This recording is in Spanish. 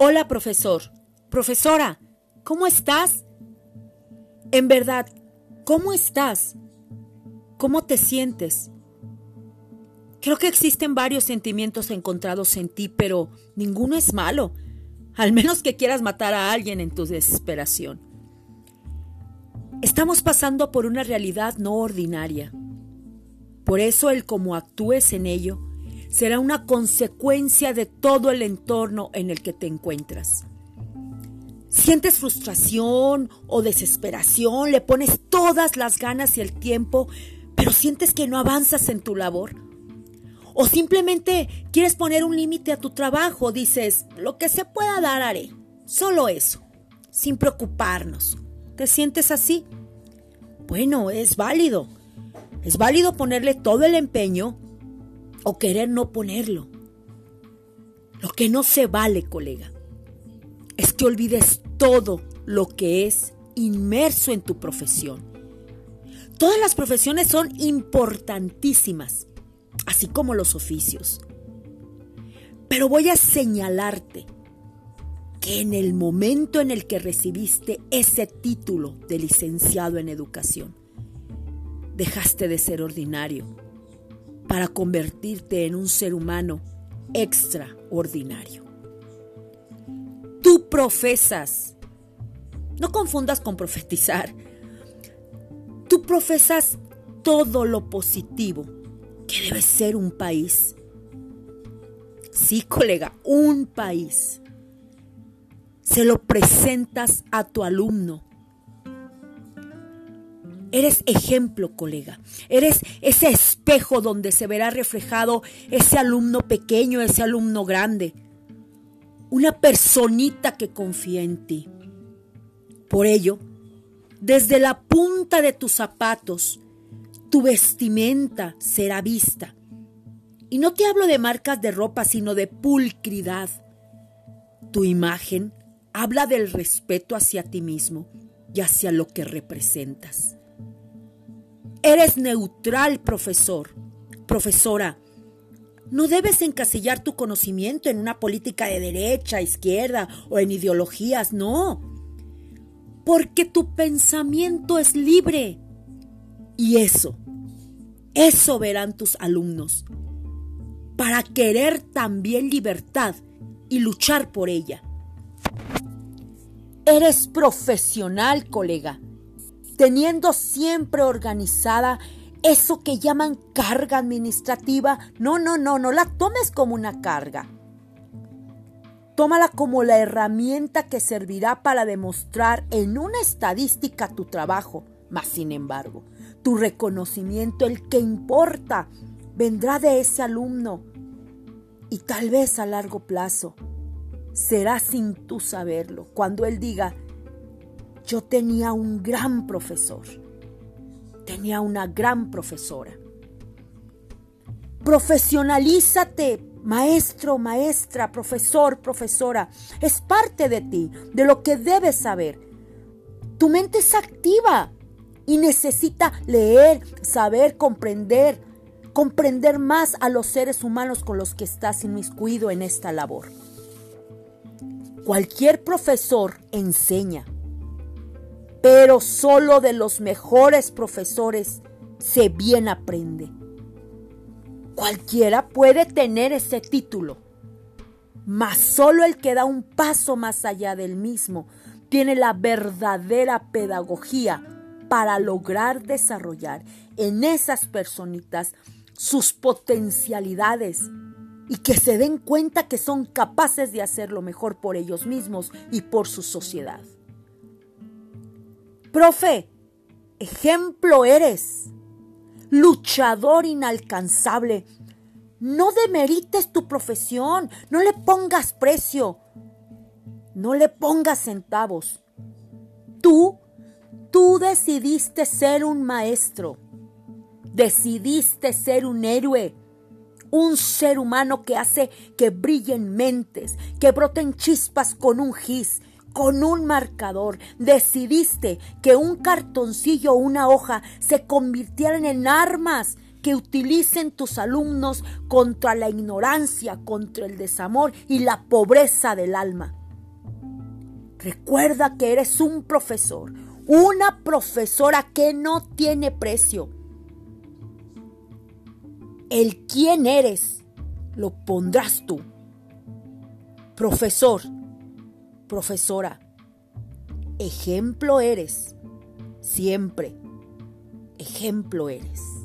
Hola, profesor. Profesora, ¿cómo estás? En verdad, ¿cómo estás? ¿Cómo te sientes? Creo que existen varios sentimientos encontrados en ti, pero ninguno es malo, al menos que quieras matar a alguien en tu desesperación. Estamos pasando por una realidad no ordinaria. Por eso el cómo actúes en ello será una consecuencia de todo el entorno en el que te encuentras. Sientes frustración o desesperación, le pones todas las ganas y el tiempo, pero sientes que no avanzas en tu labor. O simplemente quieres poner un límite a tu trabajo, dices, lo que se pueda dar haré, solo eso, sin preocuparnos. ¿Te sientes así? Bueno, es válido. Es válido ponerle todo el empeño o querer no ponerlo. Lo que no se vale, colega, es que olvides todo lo que es inmerso en tu profesión. Todas las profesiones son importantísimas, así como los oficios. Pero voy a señalarte que en el momento en el que recibiste ese título de licenciado en educación, dejaste de ser ordinario para convertirte en un ser humano extraordinario. Tú profesas, no confundas con profetizar, tú profesas todo lo positivo que debe ser un país. Sí, colega, un país. Se lo presentas a tu alumno Eres ejemplo, colega. Eres ese espejo donde se verá reflejado ese alumno pequeño, ese alumno grande. Una personita que confía en ti. Por ello, desde la punta de tus zapatos, tu vestimenta será vista. Y no te hablo de marcas de ropa, sino de pulcridad. Tu imagen habla del respeto hacia ti mismo y hacia lo que representas. Eres neutral, profesor, profesora. No debes encasillar tu conocimiento en una política de derecha, izquierda o en ideologías, no. Porque tu pensamiento es libre. Y eso, eso verán tus alumnos. Para querer también libertad y luchar por ella. Eres profesional, colega teniendo siempre organizada eso que llaman carga administrativa. No, no, no, no la tomes como una carga. Tómala como la herramienta que servirá para demostrar en una estadística tu trabajo. Mas, sin embargo, tu reconocimiento, el que importa, vendrá de ese alumno. Y tal vez a largo plazo será sin tú saberlo, cuando él diga, yo tenía un gran profesor, tenía una gran profesora. Profesionalízate, maestro, maestra, profesor, profesora. Es parte de ti, de lo que debes saber. Tu mente es activa y necesita leer, saber, comprender, comprender más a los seres humanos con los que estás inmiscuido en esta labor. Cualquier profesor enseña, pero solo de los mejores profesores se bien aprende. Cualquiera puede tener ese título, mas solo el que da un paso más allá del mismo tiene la verdadera pedagogía para lograr desarrollar en esas personitas sus potencialidades y que se den cuenta que son capaces de hacerlo mejor por ellos mismos y por su sociedad. Profe, ejemplo eres, luchador inalcanzable. No demerites tu profesión, no le pongas precio, no le pongas centavos. Tú, tú decidiste ser un maestro, decidiste ser un héroe, un ser humano que hace que brillen mentes, que broten chispas con un gis, con un marcador. Decidiste que un cartoncillo o una hoja se convirtieran en armas que utilicen tus alumnos contra la ignorancia, contra el desamor y la pobreza del alma. Recuerda que eres un profesor, una profesora que no tiene precio. El quién eres lo pondrás tú. Profesor, profesora, ejemplo eres, siempre, ejemplo eres.